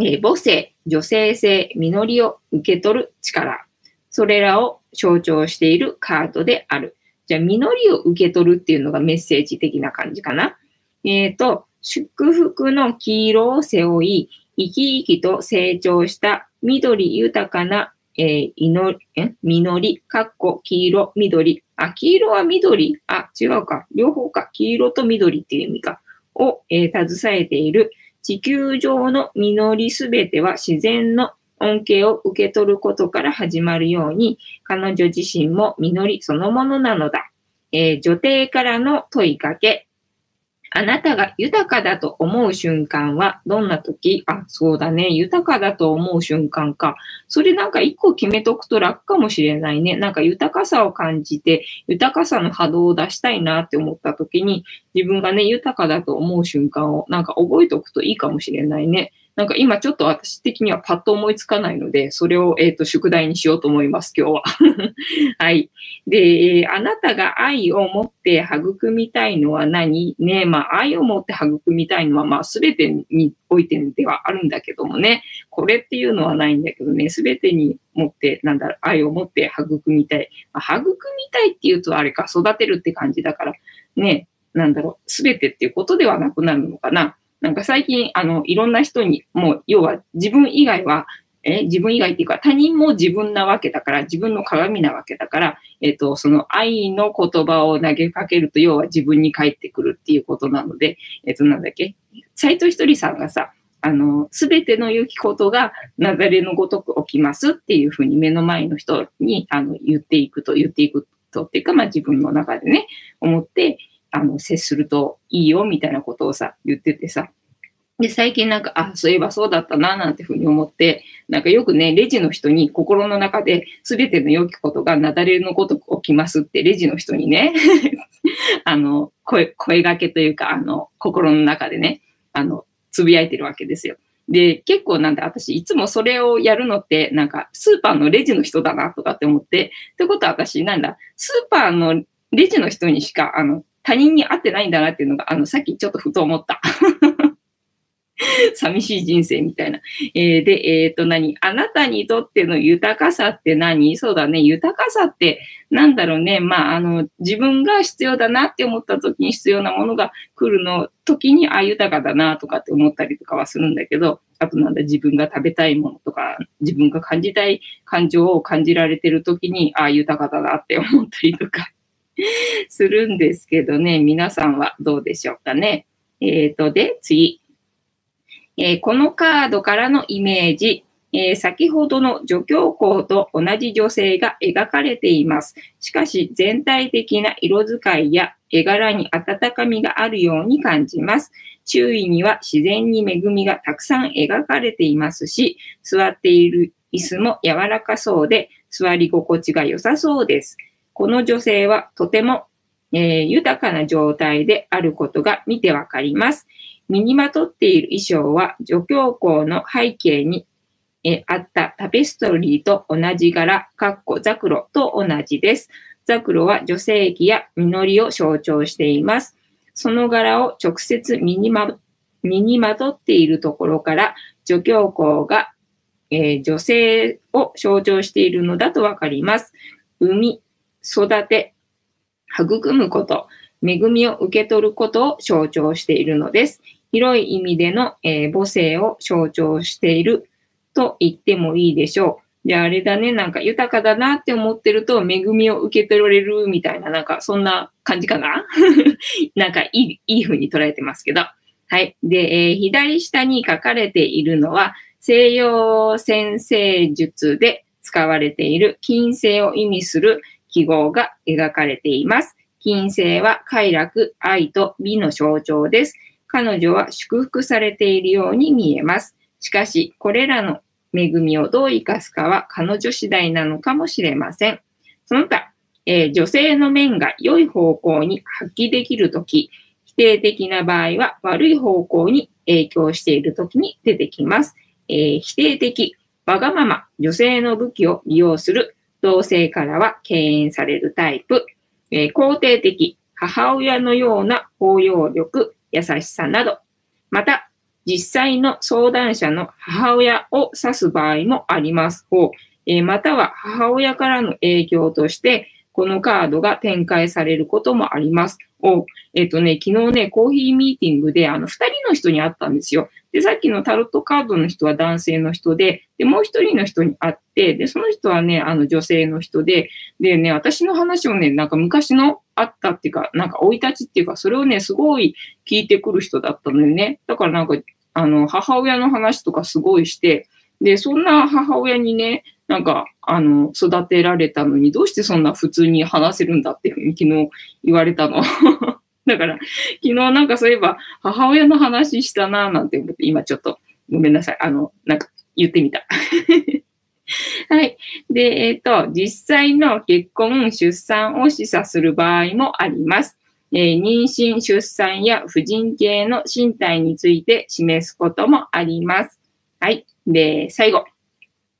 えー、母性、女性性、実りを受け取る力。それらを象徴しているカードである。じゃあ、実りを受け取るっていうのがメッセージ的な感じかな。えっ、ー、と、祝福の黄色を背負い、生き生きと成長した緑豊かな、えー、祈り、え？実り、かっこ黄色、緑。あ、黄色は緑？あ、違うか。両方か。黄色と緑っていう意味か。を、えー、携えている地球上の実りすべては自然の恩恵を受け取ることから始まるように、彼女自身も実りそのものなのだ。えー、女帝からの問いかけ。あなたが豊かだと思う瞬間はどんな時？あ、そうだね。豊かだと思う瞬間か。それなんか一個決めとくと楽かもしれないね。なんか豊かさを感じて、豊かさの波動を出したいなって思った時に、自分がね、豊かだと思う瞬間をなんか覚えておくといいかもしれないね。なんか今ちょっと私的にはパッと思いつかないので、それを、えっ、と、宿題にしようと思います、今日は。はい。で、あなたが愛を持って育みたいのは何？ね、まあ、愛を持って育みたいのは、まあ、すべてにおいてではあるんだけどもね、これっていうのはないんだけどね、すべてに持って、なんだろう、愛を持って育みたい。まあ、育みたいっていうと、あれか、育てるって感じだから、ね、なんだろう、すべてっていうことではなくなるのかな。なんか最近、あの、いろんな人に、もう、要は自分以外は、え、自分以外っていうか、他人も自分なわけだから、自分の鏡なわけだから、えっ、と、その愛の言葉を投げかけると、要は自分に返ってくるっていうことなので、えっ、と、なんだっけ、斎藤ひとりさんがさ、あの、すべての良きことが流れのごとく起きますっていうふうに目の前の人にあの言っていくと、言っていくとっていうか、まあ自分の中でね、思って、あの、接するといいよ、みたいなことをさ、言っててさ。で、最近なんか、あ、そういえばそうだったな、なんてふうに思って、なんかよくね、レジの人に心の中で全ての良きことがなだれのごとく起きますって、レジの人にね、あの、声、声がけというか、あの、心の中でね、あの、つぶやいてるわけですよ。で、結構なんだ、私、いつもそれをやるのって、なんか、スーパーのレジの人だな、とかって思って、ってことは私、なんだ、スーパーのレジの人にしか、あの、他人に会ってないんだなっていうのが、あの、さっきちょっとふと思った。寂しい人生みたいな。えー、で、えっ、ー、と何？あなたにとっての豊かさって何？そうだね。豊かさってなんだろうね。まあ、あの、自分が必要だなって思った時に必要なものが来るの時に、あ、豊かだなとかって思ったりとかはするんだけど、あとなんだ、自分が食べたいものとか、自分が感じたい感情を感じられてる時に、あ、豊かだなって思ったりとか。するんですけどね、皆さんはどうでしょうかね。えっ、ー、と、で、次。えー、このカードからのイメージ、えー、先ほどの女教皇と同じ女性が描かれています。しかし、全体的な色使いや絵柄に温かみがあるように感じます。周囲には自然に恵みがたくさん描かれていますし、座っている椅子も柔らかそうで、座り心地が良さそうです。この女性はとても、えー、豊かな状態であることが見てわかります。身にまとっている衣装は女教皇の背景にえあったタペストリーと同じ柄、かっこザクロと同じです。ザクロは女性器や実りを象徴しています。その柄を直接身にま身にまとっているところから、女教皇が、えー、女性を象徴しているのだとわかります。産み、育て、育むこと、恵みを受け取ることを象徴しているのです。広い意味での、えー、母性を象徴していると言ってもいいでしょう。で、あれだね、なんか豊かだなって思ってると、恵みを受け取られるみたいな、なんかそんな感じかな？なんかいい、いい風に捉えてますけど。はい。で、えー、左下に書かれているのは、西洋先生術で使われている金星を意味する記号が描かれています。金星は快楽、愛と美の象徴です。彼女は祝福されているように見えます。しかし、これらの恵みをどう生かすかは彼女次第なのかもしれません。その他、えー、女性の面が良い方向に発揮できるとき、否定的な場合は悪い方向に影響しているときに出てきます。えー、否定的、わがまま、女性の武器を利用する、同性からは敬遠されるタイプ、えー、肯定的、母親のような包容力、優しさなど、また、実際の相談者の母親を指す場合もあります。えまたは母親からの影響として、このカードが展開されることもあります。えっ、とね、昨日ね、コーヒーミーティングで、あの、二人の人に会ったんですよ。で、さっきのタロットカードの人は男性の人で、で、もう一人の人に会って、で、その人はね、あの、女性の人で、でね、私の話をね、なんか昔のあったっていうか、なんか生い立ちっていうか、それをね、すごい聞いてくる人だったのよね。だからなんか、あの、母親の話とかすごいして、で、そんな母親にね、なんか、あの、育てられたのに、どうしてそんな普通に話せるんだって昨日言われたの。だから、昨日なんかそういえば、母親の話したなぁなんて思って、今ちょっと、ごめんなさい。あの、なんか言ってみた。はい。で、えっ、ー、と、実際の結婚、出産を示唆する場合もあります。えー、妊娠、出産や婦人系の身体について示すこともあります。はい。で、最後。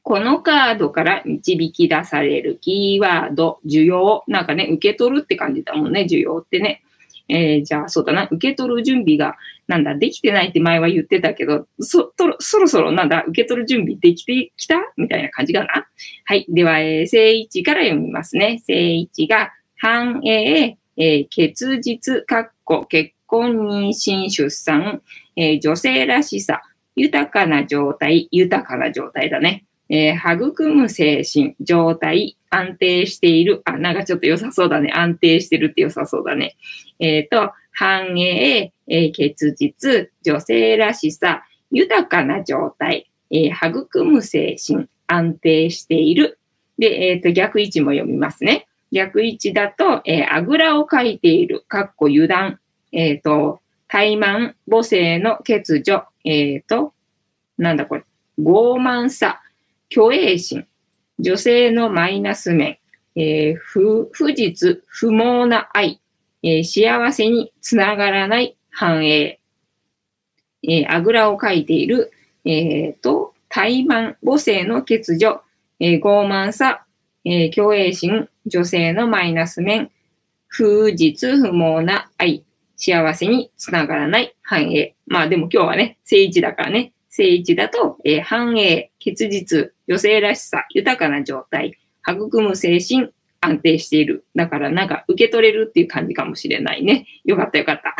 このカードから導き出されるキーワード、需要。なんかね、受け取るって感じだもんね、需要ってね。えー、じゃあ、そうだな、受け取る準備が、なんだ、できてないって前は言ってたけど、そ、とそろそろなんだ、受け取る準備できてきたみたいな感じかな。はい。では、えー、正位置から読みますね。正位置が、繁栄、えー、結実、かっこ、結婚、妊娠、出産、えー、女性らしさ、豊かな状態、豊かな状態だね。えー、育む精神、状態、安定している。あ、なんかちょっと良さそうだね。安定してるって良さそうだね。えっ、ー、と、繁栄、えー、結実、女性らしさ、豊かな状態、えー、育む精神、安定している。で、えっ、ー、と、逆位置も読みますね。逆位置だと、えー、あぐらをかいている、かっこ油断、えっ、と、怠慢、母性の欠如、えっ、と、なんだこれ、傲慢さ、虚栄心、女性のマイナス面、えー、不不実、不毛な愛、えー、幸せにつながらない繁栄、えー、あぐらをかいている、えー、と、怠慢、母性の欠如、えー、傲慢さ、えー、共栄心、女性のマイナス面、不実不毛な愛、幸せにつながらない繁栄。まあでも今日はね、正位置だからね、正位置だと、えー、繁栄、結実、女性らしさ、豊かな状態、育む精神、安定している。だからなんか受け取れるっていう感じかもしれないね。よかったよかった。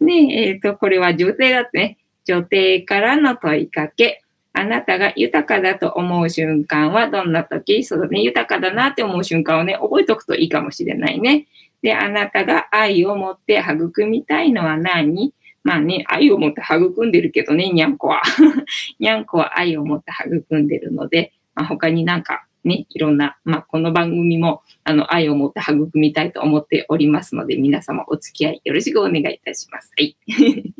ねえ、えっ、ー、と、これは女帝だってね。女帝からの問いかけ。あなたが豊かだと思う瞬間はどんな時そうだね、豊かだなって思う瞬間をね、覚えておくといいかもしれないね。で、あなたが愛を持って育みたいのは何？まあね、愛を持って育んでるけどね、にゃんこは。にゃんこは愛を持って育んでるので、まあ、他になんかね、いろんな、まあ、この番組も、あの、愛を持って育みたいと思っておりますので、皆様お付き合いよろしくお願いいたします。はい。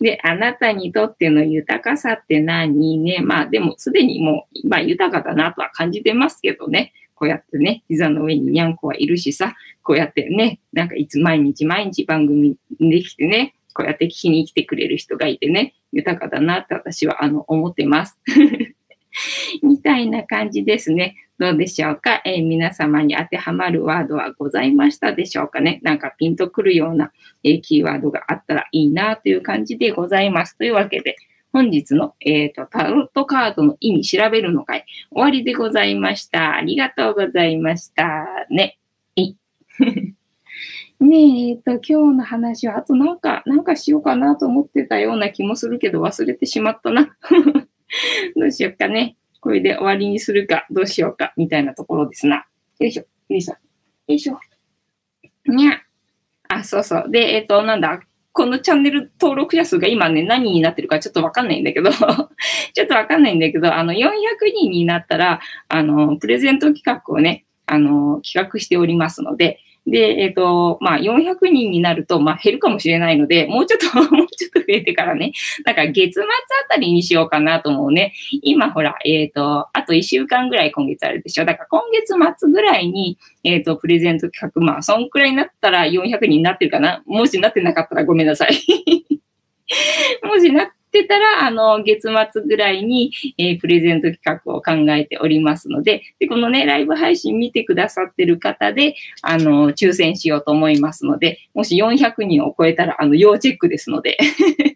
で、あなたにとっての豊かさって何？ね。まあ、でも、すでにもう、まあ、豊かだなとは感じてますけどね。こうやってね、膝の上ににゃんこはいるしさ、こうやってね、なんかいつ毎日毎日番組できてね、こうやって聞きに来てくれる人がいてね、豊かだなって私はあの思ってます。みたいな感じですね。どうでしょうか、えー、皆様に当てはまるワードはございましたでしょうかね？なんかピンとくるような、えー、キーワードがあったらいいなという感じでございます。というわけで、本日の、えっ、ー、と、タロットカードの意味調べるの会、終わりでございました。ありがとうございました。ね。ねえ、えっ、と、今日の話は、あとなんか、なんかしようかなと思ってたような気もするけど、忘れてしまったな。どうしようかね。これで終わりにするか、どうしようか、みたいなところですな。よいしょ、よいしょ、よいしょ。にゃ。あ、そうそう。で、えっ、ー、と、なんだ、このチャンネル登録者数が今ね、何になってるかちょっとわかんないんだけど ちょっとわかんないんだけど、あの、400人になったら、あの、プレゼント企画をね、あの、企画しておりますので、で、えっ、ー、と、まあ、400人になると、まあ、減るかもしれないので、もうちょっと もうちょっと増えてからね、なんか月末あたりにしようかなと思うね。今、ほら、えっ、ー、と、あと1週間ぐらい今月あるでしょ。だから今月末ぐらいに、えっ、ー、と、プレゼント企画、まあ、そんくらいになったら400人になってるかな。もしなってなかったらごめんなさい。もしなっってたら、あの、月末ぐらいに、えー、プレゼント企画を考えておりますので、で、このね、ライブ配信見てくださってる方で、あの、抽選しようと思いますので、もし400人を超えたら、あの、要チェックですので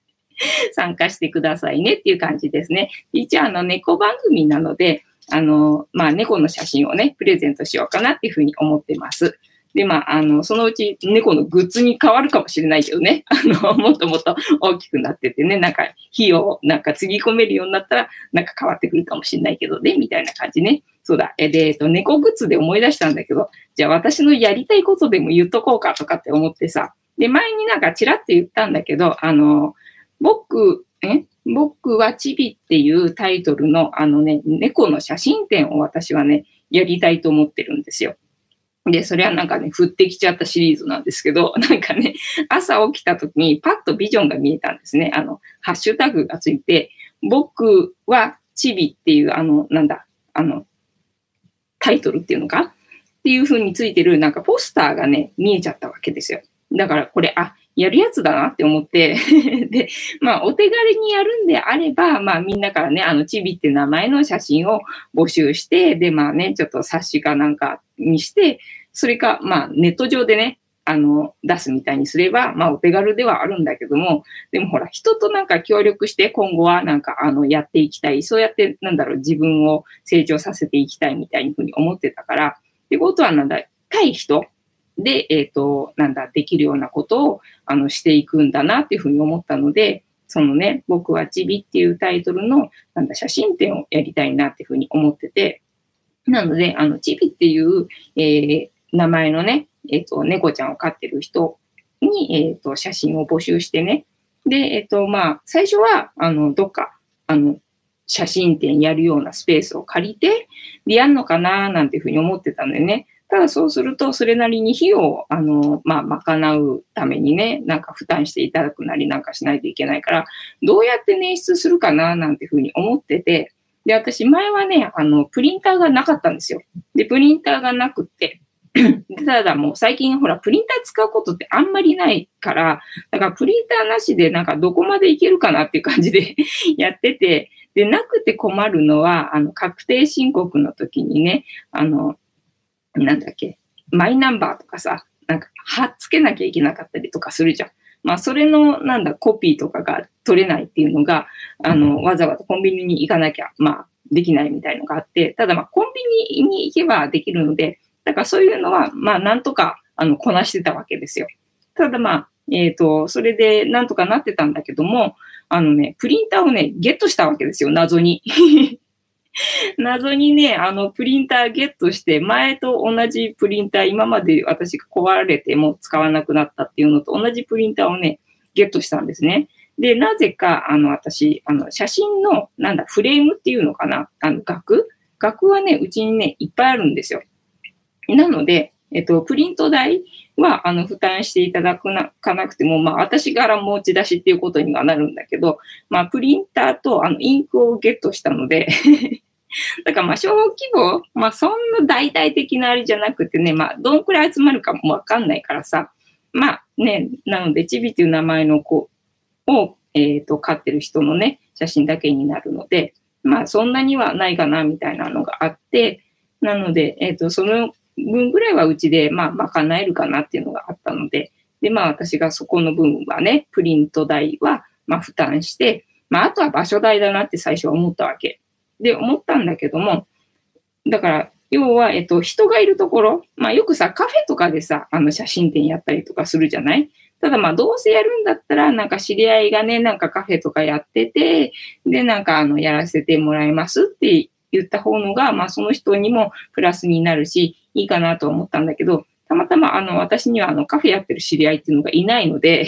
参加してくださいねっていう感じですね。一応、あの、猫番組なので、あの、まあ、猫の写真をね、プレゼントしようかなっていうふうに思ってます。で、まあ、あの、そのうち猫のグッズに変わるかもしれないけどね。あの、もっともっと大きくなっててね、なんか火をなんかつぎ込めるようになったら、なんか変わってくるかもしれないけどね、みたいな感じね。そうだ。え、で、えっと、猫グッズで思い出したんだけど、じゃあ私のやりたいことでも言っとこうかとかって思ってさ。で、前になんかチラって言ったんだけど、あの、僕、え？僕はチビっていうタイトルのあのね、猫の写真展を私はね、やりたいと思ってるんですよ。で、それはなんかね、降ってきちゃったシリーズなんですけど、なんかね、朝起きた時にパッとビジョンが見えたんですね。あの、ハッシュタグがついて、僕はチビっていう、あの、なんだ、あの、タイトルっていうのか？っていう風についてる、なんかポスターがね、見えちゃったわけですよ。だからこれ、あ、やるやつだなって思って で、まあ、お手軽にやるんであれば、まあ、みんなからね、あの、チビって名前の写真を募集して、で、まあね、ちょっと冊子かなんかにして、それか、まあ、ネット上でね、あの、出すみたいにすれば、まあ、お手軽ではあるんだけども、でもほら、人となんか協力して、今後はなんか、あの、やっていきたい。そうやって、なんだろう、自分を成長させていきたいみたいにふうに思ってたから、ってことはなんだ、対人で、えっ、ー、と、なんだ、できるようなことを、あの、していくんだなっていうふうに思ったので、そのね、僕はチビっていうタイトルの、なんだ、写真展をやりたいなっていうふうに思ってて、なので、あの、チビっていう、えー、名前のね、えっ、ー、と、猫ちゃんを飼ってる人に、えっ、ー、と、写真を募集してね。で、えっ、と、まあ、最初は、あの、どっか、あの、写真展やるようなスペースを借りて、で、やんのかななんていうふうに思ってたんでね。ただそうすると、それなりに費用を、あの、まあ、賄うためにね、なんか負担していただくなりなんかしないといけないから、どうやって捻出するかな、なんていうふうに思ってて、で、私前はね、あの、プリンターがなかったんですよ。で、プリンターがなくて、ただもう最近ほら、プリンター使うことってあんまりないから、だからプリンターなしでなんかどこまでいけるかなっていう感じで やってて、で、なくて困るのは、あの、確定申告の時にね、あの、なんだっけ、マイナンバーとかさ、なんか、貼っつけなきゃいけなかったりとかするじゃん。まあ、それの、なんだ、コピーとかが取れないっていうのが、あの、わざわざコンビニに行かなきゃ、まあ、できないみたいのがあって、ただまあ、コンビニに行けばできるので、だからそういうのは、まあ、なんとか、あの、こなしてたわけですよ。ただまあ、えっ、ー、と、それでなんとかなってたんだけども、あのね、プリンターをね、ゲットしたわけですよ、謎に。謎にね、あの、プリンターゲットして、前と同じプリンター、今まで私が壊れても使わなくなったっていうのと同じプリンターをね、ゲットしたんですね。で、なぜか、あの、私、あの、写真の、なんだ、フレームっていうのかな？あの、額？額はね、うちにね、いっぱいあるんですよ。なので、えっと、プリント代は、あの、負担していただくなかなくても、まあ、私から持ち出しっていうことにはなるんだけど、まあ、プリンターと、あの、インクをゲットしたので だから、まあ、小規模、まあ、そんな大々的なあれじゃなくてね、まあ、どんくらい集まるかもわかんないからさ、まあ、ね、なので、チビっていう名前の子を、えっ、ー、と、飼ってる人のね、写真だけになるので、まあ、そんなにはないかな、みたいなのがあって、なので、えっ、ー、と、その分ぐらいはうちで、まあ、賄えるかなっていうのがあったので、で、まあ、私がそこの分はね、プリント代は、まあ、負担して、まあ、あとは場所代だなって最初は思ったわけ。で、思ったんだけども、だから、要は、えっと、人がいるところ、まあ、よくさ、カフェとかでさ、あの、写真展やったりとかするじゃない？ただまあ、どうせやるんだったら、なんか知り合いがね、なんかカフェとかやってて、で、なんかあの、やらせてもらいますって言った方のが、まあ、その人にもプラスになるし、いいかなと思ったんだけど、たまたまあの、私にはあの、カフェやってる知り合いっていうのがいないので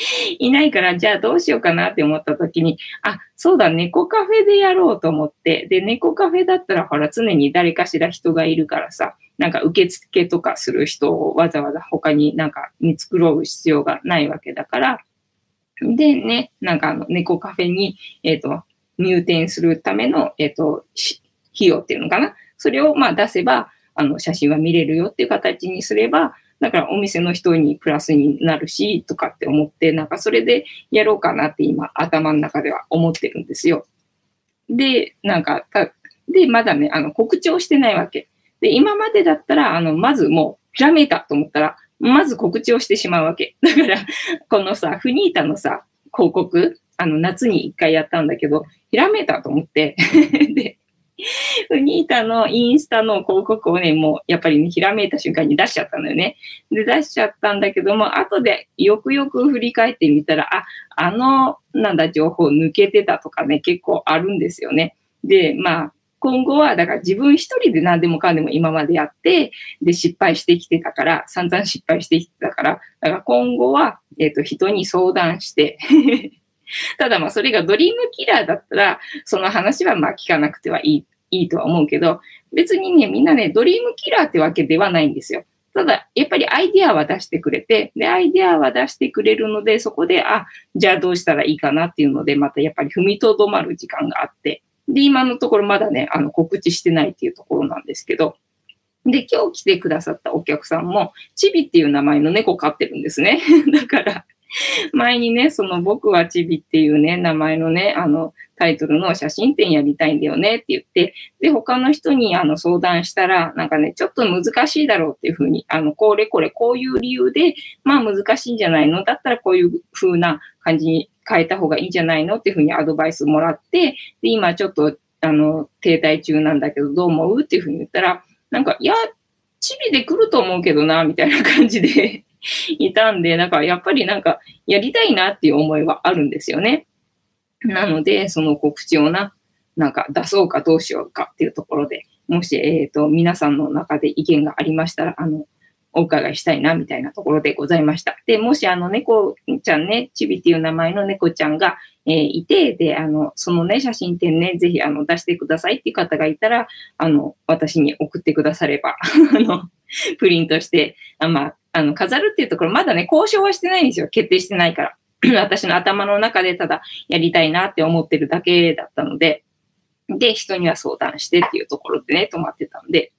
いないから、じゃあどうしようかなって思った時に、あ、そうだ、猫カフェでやろうと思って、で、猫カフェだったら、ほら、常に誰かしら人がいるからさ、なんか受付とかする人をわざわざ他になんか見繕う必要がないわけだから、でね、なんかあの、猫カフェに、えっ、ー、と、入店するための、えっ、ー、と、費用っていうのかな。それをまあ出せば、あの、写真は見れるよっていう形にすれば、だからお店の人にプラスになるし、とかって思って、なんかそれでやろうかなって今頭の中では思ってるんですよ。で、なんか、で、まだね、あの、告知をしてないわけ。で、今までだったら、あの、まずもう、ひらめいたと思ったら、まず告知をしてしまうわけ。だから、このさ、フニータのさ、広告、あの、夏に一回やったんだけど、ひらめいたと思って で、フニータのインスタの広告をね、もうやっぱりね、ひらめいた瞬間に出しちゃったのよね。で、出しちゃったんだけども、後でよくよく振り返ってみたら、あ、あの、なんだ、情報抜けてたとかね、結構あるんですよね。で、まあ、今後は、だから自分一人で何でもかんでも今までやって、で、失敗してきてたから、散々失敗してきてたから、だから今後は、えっ、ー、と、人に相談して ただまあそれがドリームキラーだったら、その話はまあ聞かなくてはいいいいとは思うけど、別にね、みんなね、ドリームキラーってわけではないんですよ。ただ、やっぱりアイディアは出してくれて、で、アイディアは出してくれるので、そこで、あ、じゃあどうしたらいいかなっていうので、またやっぱり踏みとどまる時間があって、で、今のところまだね、あの、告知してないっていうところなんですけど、で、今日来てくださったお客さんも、チビっていう名前の猫飼ってるんですね。だから、前にね、その僕はチビっていうね、名前のね、あの、タイトルの写真展やりたいんだよねって言って、で、他の人にあの相談したら、なんかね、ちょっと難しいだろうっていうふうに、あの、これこれこういう理由で、まあ難しいんじゃないの？だったらこういう風な感じに変えた方がいいんじゃないの？っていうふうにアドバイスもらって、で、今ちょっと、あの、停滞中なんだけど、どう思う？っていうふうに言ったら、なんか、いや、チビで来ると思うけどな、みたいな感じで いたんで、なんかやっぱりなんかやりたいなっていう思いはあるんですよね。なので、その告知をな、なんか出そうかどうしようかっていうところで、もし、えっ、ー、と、皆さんの中で意見がありましたら、あの、お伺いしたいな、みたいなところでございました。で、もしあの猫ちゃんね、チビっていう名前の猫ちゃんが、えー、いて、で、あの、そのね、写真展ね、ぜひあの出してくださいっていう方がいたら、あの、私に送ってくだされば、あの、プリントして、あまあ、あの、飾るっていうところ、まだね、交渉はしてないんですよ。決定してないから。私の頭の中でただやりたいなって思ってるだけだったので、で、人には相談してっていうところでね、止まってたんで、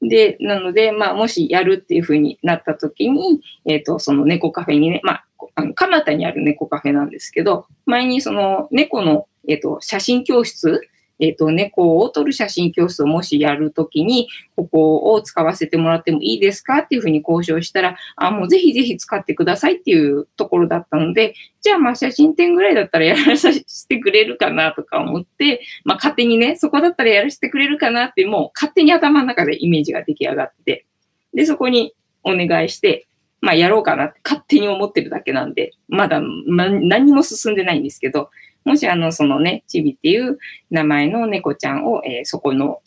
で、なので、まあ、もしやるっていうふうになった時に、えっ、ー、と、その猫カフェにね、まあ、あの、蒲田にある猫カフェなんですけど、前にその猫の、えっ、ー、と、写真教室えっ、ー、と、猫を撮る写真教室をもしやるときに、ここを使わせてもらってもいいですかっていうふうに交渉したら、あ、もうぜひぜひ使ってくださいっていうところだったので、じゃあまあ写真展ぐらいだったらやらせてくれるかなとか思って、まあ勝手にね、そこだったらやらせてくれるかなってもう勝手に頭の中でイメージが出来上がって、で、そこにお願いして、まあやろうかなって勝手に思ってるだけなんで、まだ、ま、何も進んでないんですけど、もしあの、そのね、チビっていう名前の猫ちゃんを、えー、そこの、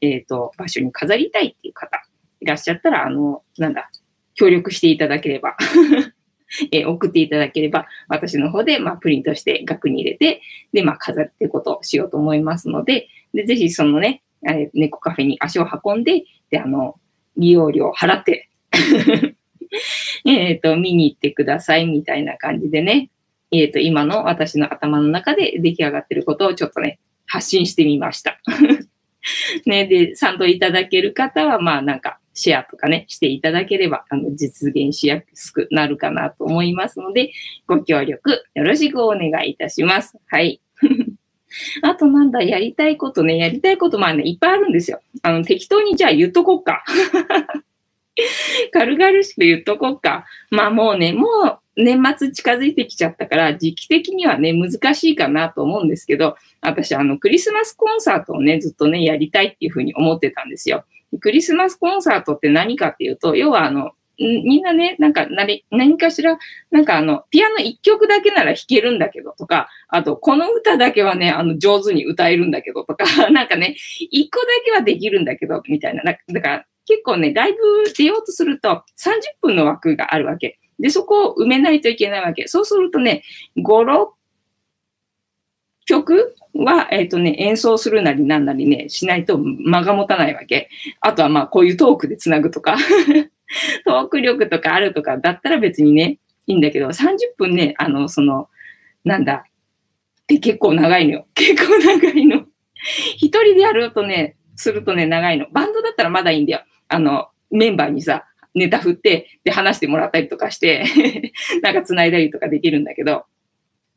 えっ、ー、と、場所に飾りたいっていう方いらっしゃったら、あの、なんだ、協力していただければ えー、送っていただければ、私の方で、まあ、プリントして額に入れて、で、まあ、飾るってことをしようと思いますので、で、ぜひそのね、え、猫カフェに足を運んで、で、あの、利用料を払って えっと、見に行ってくださいみたいな感じでね、えっ、ー、と、今の私の頭の中で出来上がってることをちょっとね、発信してみました。ね、で、賛同いただける方は、まあなんか、シェアとかね、していただければ、あの、実現しやすくなるかなと思いますので、ご協力よろしくお願いいたします。はい。あとなんだ、やりたいことね、やりたいことまあね、いっぱいあるんですよ。あの、適当にじゃあ言っとこっか。軽々しく言っとこっか。まあもうね、もう年末近づいてきちゃったから、時期的にはね、難しいかなと思うんですけど、私、あの、クリスマスコンサートをね、ずっとね、やりたいっていうふうに思ってたんですよ。クリスマスコンサートって何かっていうと、要はあの、みんなね、なんか何、何かしら、なんかあの、ピアノ一曲だけなら弾けるんだけどとか、あと、この歌だけはね、あの、上手に歌えるんだけどとか、なんかね、一個だけはできるんだけど、みたいな。だから、結構ね、ライブ出ようとすると30分の枠があるわけ。で、そこを埋めないといけないわけ。そうするとね、5、6曲は、えっ、ー、とね、演奏するなりなんなりね、しないと間が持たないわけ。あとはまあ、こういうトークでつなぐとか トーク力とかあるとかだったら別にね、いいんだけど、30分ね、あの、その、なんだ、って結構長いのよ。結構長いの。一人でやるとね、するとね、長いの。バンドだったらまだいいんだよ。あの、メンバーにさ、ネタ振って、で、話してもらったりとかして なんか繋いだりとかできるんだけど、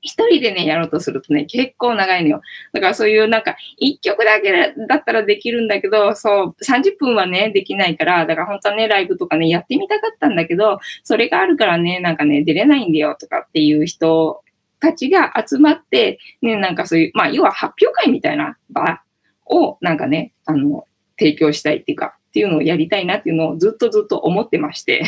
一人でね、やろうとするとね、結構長いのよ。だからそういうなんか、一曲だけだったらできるんだけど、そう、30分はね、できないから、だから本当はね、ライブとかね、やってみたかったんだけど、それがあるからね、なんかね、出れないんだよとかっていう人たちが集まって、ね、なんかそういう、まあ、要は発表会みたいな場を、なんかね、あの、提供したいっていうか、っていうのをやりたいなっていうのをずっとずっと思ってまして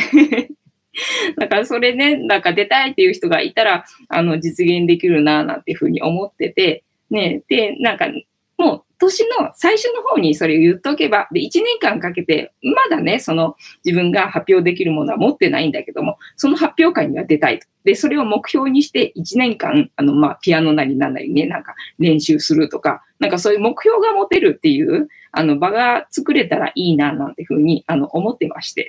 だからそれね、なんか出たいっていう人がいたら、あの、実現できるな、なんていうふうに思ってて、ね、で、なんか、もう年の最初の方にそれを言っとけば、で、1年間かけて、まだね、その自分が発表できるものは持ってないんだけども、その発表会には出たいと。で、それを目標にして1年間、あの、まあ、ピアノなりなんなりね、なんか練習するとか、なんかそういう目標が持てるっていう、あの、場が作れたらいいな、なんてふうに、あの、思ってまして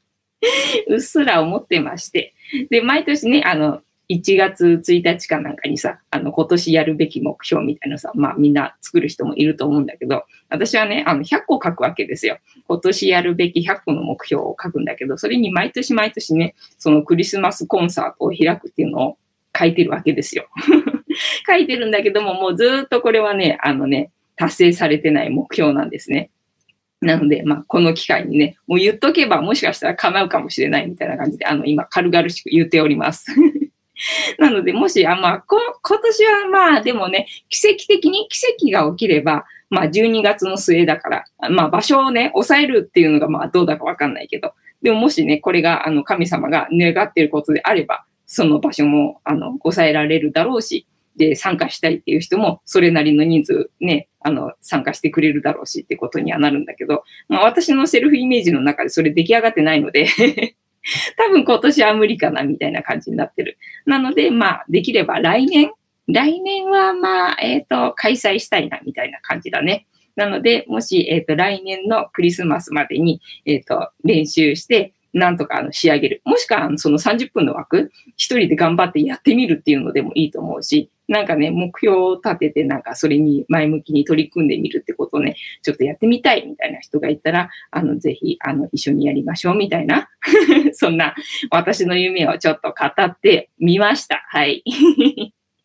うっすら思ってまして。で、毎年ね、あの、1月1日かなんかにさ、あの、今年やるべき目標みたいなさ、まあみんな作る人もいると思うんだけど、私はね、あの、100個書くわけですよ。今年やるべき100個の目標を書くんだけど、それに毎年毎年ね、そのクリスマスコンサートを開くっていうのを書いてるわけですよ。書いてるんだけども、もうずっとこれはね、あのね、達成されてない目標なんですね。なので、まあ、この機会にね、もう言っとけばもしかしたら叶うかもしれないみたいな感じで、あの、今、軽々しく言っております。なので、もし、あまあ、今年はまあ、でもね、奇跡的に奇跡が起きれば、まあ、12月の末だから、まあ、場所をね、抑えるっていうのが、まあ、どうだかわかんないけど、でももしね、これが、あの、神様が願っていることであれば、その場所も、あの、抑えられるだろうし、で、参加したいっていう人も、それなりの人数ね、あの、参加してくれるだろうしってことにはなるんだけど、まあ、私のセルフイメージの中でそれ出来上がってないので 多分今年は無理かなみたいな感じになってる。なので、まあ、できれば来年、来年はまあ、えっ、ー、と、開催したいなみたいな感じだね。なので、もし、えっ、ー、と、来年のクリスマスまでに、えっ、ー、と、練習して、なんとかあの仕上げる。もしくは、その30分の枠、一人で頑張ってやってみるっていうのでもいいと思うし、なんかね、目標を立てて、なんかそれに前向きに取り組んでみるってことをね、ちょっとやってみたいみたいな人がいたら、あの、ぜひ、あの、一緒にやりましょうみたいな、そんな私の夢をちょっと語ってみました。はい。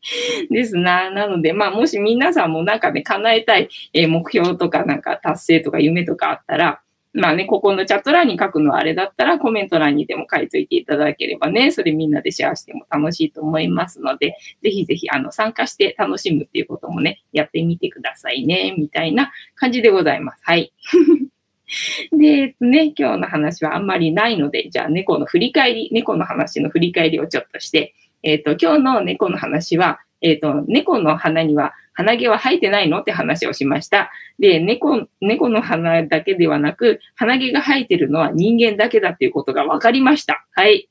ですな。なので、まあ、もし皆さんもなんかね、叶えたい、え目標とかなんか達成とか夢とかあったら、まあね、ここのチャット欄に書くのはあれだったらコメント欄にでも書いといていただければね、それみんなでシェアしても楽しいと思いますので、ぜひぜひあの参加して楽しむっていうこともね、やってみてくださいね、みたいな感じでございます。はい。で、ね、今日の話はあんまりないので、じゃあ猫の振り返り、猫の話の振り返りをちょっとして、えっ、と、今日の猫の話は、えっ、と、猫の鼻には鼻毛は生えてないの？って話をしました。で、猫、猫の鼻だけではなく、鼻毛が生えてるのは人間だけだっていうことが分かりました。はい。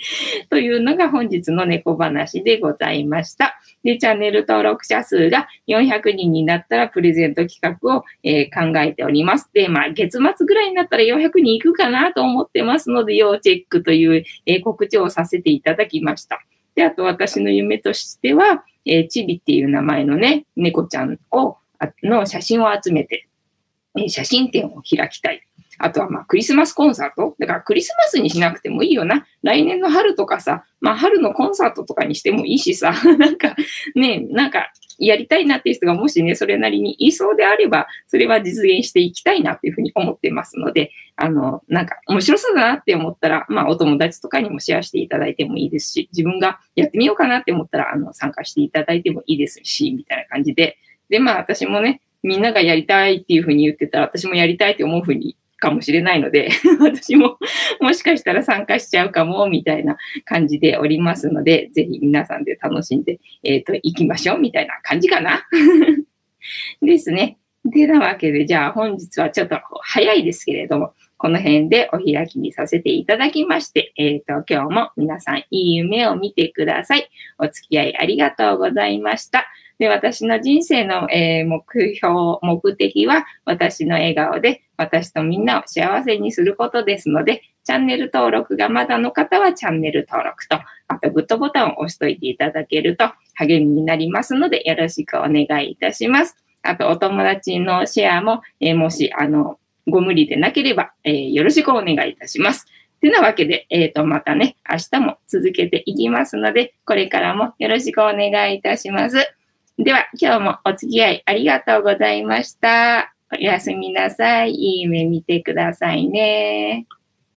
というのが本日の猫話でございました。で、チャンネル登録者数が400人になったらプレゼント企画を、えー、考えております。で、まあ、月末ぐらいになったら400人いくかなと思ってますので、要チェックという、えー、告知をさせていただきました。で、あと私の夢としては、えー、チビっていう名前のね、猫ちゃんを、の写真を集めて、えー、写真展を開きたい。あとはまあクリスマスコンサート？だからクリスマスにしなくてもいいよな。来年の春とかさ、まあ春のコンサートとかにしてもいいしさ、なんかね、なんかやりたいなっていう人がもしね、それなりにいそうであれば、それは実現していきたいなっていうふうに思ってますので、あの、なんか面白そうだなって思ったら、まあお友達とかにもシェアしていただいてもいいですし、自分がやってみようかなって思ったら、あの、参加していただいてもいいですし、みたいな感じで。で、まあ私もね、みんながやりたいっていうふうに言ってたら、私もやりたいって思うふうにかもしれないので、私ももしかしたら参加しちゃうかも、みたいな感じでおりますので、ぜひ皆さんで楽しんで、えっ、ー、と、行きましょう、みたいな感じかな。ですね。で、なわけで、じゃあ本日はちょっと早いですけれども、この辺でお開きにさせていただきまして、えっ、ー、と、今日も皆さんいい夢を見てください。お付き合いありがとうございました。で、私の人生の、えー、目標、目的は私の笑顔で私とみんなを幸せにすることですので、チャンネル登録がまだの方はチャンネル登録と、あとグッドボタンを押しといていただけると励みになりますので、よろしくお願いいたします。あと、お友達のシェアも、えー、もし、あの、ご無理でなければ、えー、よろしくお願いいたします。てなわけで、えっ、ー、と、またね、明日も続けていきますので、これからもよろしくお願いいたします。では、今日もお付き合いありがとうございました。おやすみなさい。いい夢見てくださいね。